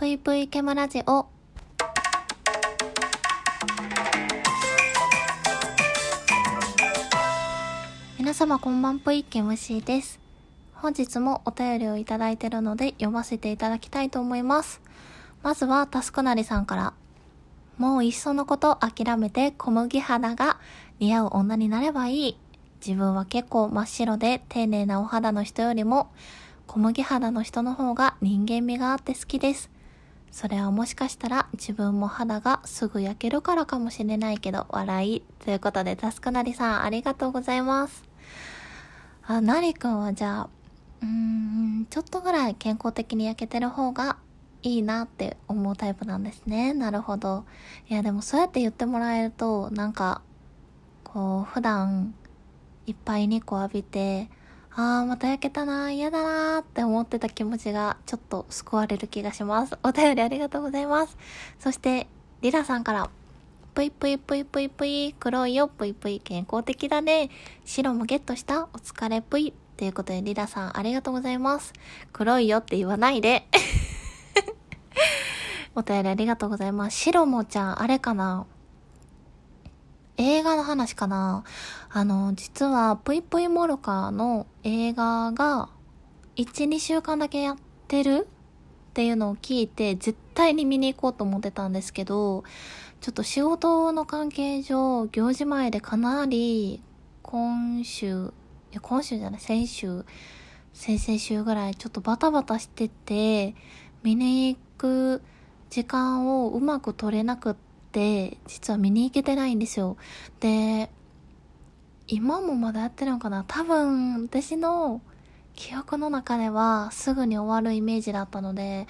ぷいぷいケムラジオ。皆様こんばんぷいケムシーです。本日もお便りをいただいてるので読ませていただきたいと思います。まずはタスクなりさんから。もういっそのこと諦めて小麦肌が似合う女になればいい。自分は結構真っ白で丁寧なお肌の人よりも小麦肌の人の方が人間味があって好きです。それはもしかしたら自分も肌がすぐ焼けるからかもしれないけど笑い。ということでタスクなりさんありがとうございます。あ、なりくんはじゃあ、うーん、ちょっとぐらい健康的に焼けてる方がいいなって思うタイプなんですね。なるほど。いやでもそうやって言ってもらえると、なんか、こう、普段、いっぱい日光浴びて、あーまた焼けたな嫌だなーって思ってた気持ちがちょっと救われる気がします。お便りありがとうございます。そして、リラさんから、ぷいぷいぷいぷいぷい、黒いよぷいぷい、健康的だね。白もゲットした？お疲れぷい。ということで、リラさんありがとうございます。黒いよって言わないで。お便りありがとうございます。白もちゃん、あれかな？画の話かな。あの、実は、ぷいぷいモルカーの映画が、1、2週間だけやってるっていうのを聞いて、絶対に見に行こうと思ってたんですけど、ちょっと仕事の関係上、行事前でかなり、今週、いや、今週じゃない、先週、先々週ぐらい、ちょっとバタバタしてて、見に行く時間をうまく取れなくって、実は見に行けてないんですよ。で、今もまだやってるのかな？多分、私の記憶の中ではすぐに終わるイメージだったので、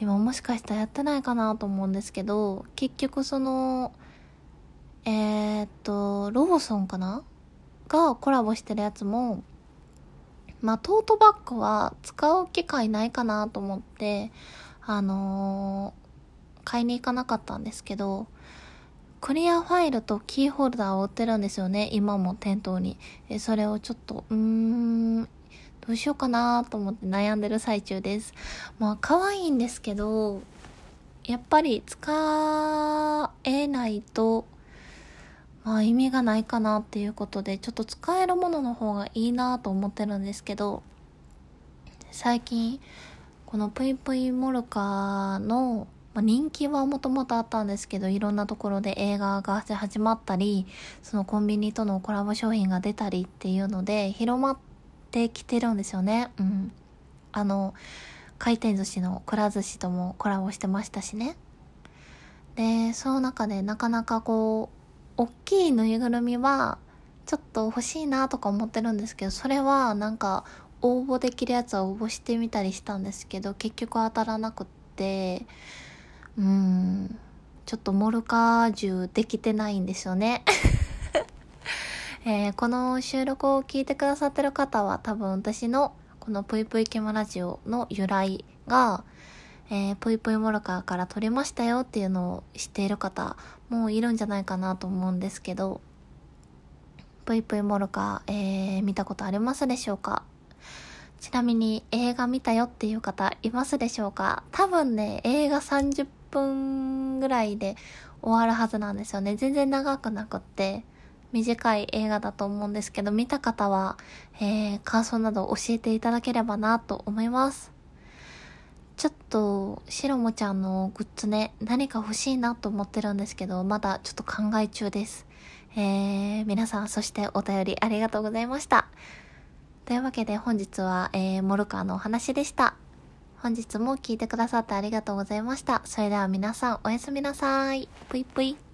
今もしかしたらやってないかなと思うんですけど、結局その、えー、っと、ローソンかな？がコラボしてるやつも、まあ、トートバッグは使う機会ないかなと思って、あのー買いに行かなかったんですけど、クリアファイルとキーホルダーを売ってるんですよね、今も店頭に。えそれをちょっと、うーん、どうしようかなと思って悩んでる最中です。まあ、可愛いんですけど、やっぱり使えないと、まあ意味がないかなっていうことで、ちょっと使えるものの方がいいなと思ってるんですけど、最近、このぷいぷいモルカーの、まあ、人気はもともとあったんですけど、いろんなところで映画が始まったり、そのコンビニとのコラボ商品が出たりっていうので、広まってきてるんですよね。うん。あの、回転寿司のくら寿司ともコラボしてましたしね。で、その中でなかなかこう、大きいぬいぐるみは、ちょっと欲しいなとか思ってるんですけど、それはなんか、応募できるやつは応募してみたりしたんですけど、結局当たらなくって、うん、ちょっとモルカージュできてないんですよね。えーこの収録を聞いてくださってる方は多分私のこのぷいぷいケムラジオの由来が、えー、ぷいぷいモルカーから撮りましたよっていうのを知っている方もういるんじゃないかなと思うんですけど、ぷいぷいモルカー、えー見たことありますでしょうか？ちなみに映画見たよっていう方いますでしょうか？多分ね、映画30分ぐらいで終わるはずなんですよね。全然長くなくって、短い映画だと思うんですけど、見た方は、えー感想など教えていただければなと思います。ちょっと、しろもちゃんのグッズね、何か欲しいなと思ってるんですけど、まだちょっと考え中です。えー、皆さん、そしてお便りありがとうございました。というわけで本日は、えー、モルカーのお話でした。本日も聞いてくださってありがとうございました。それでは皆さんおやすみなさい。ぷいぷい。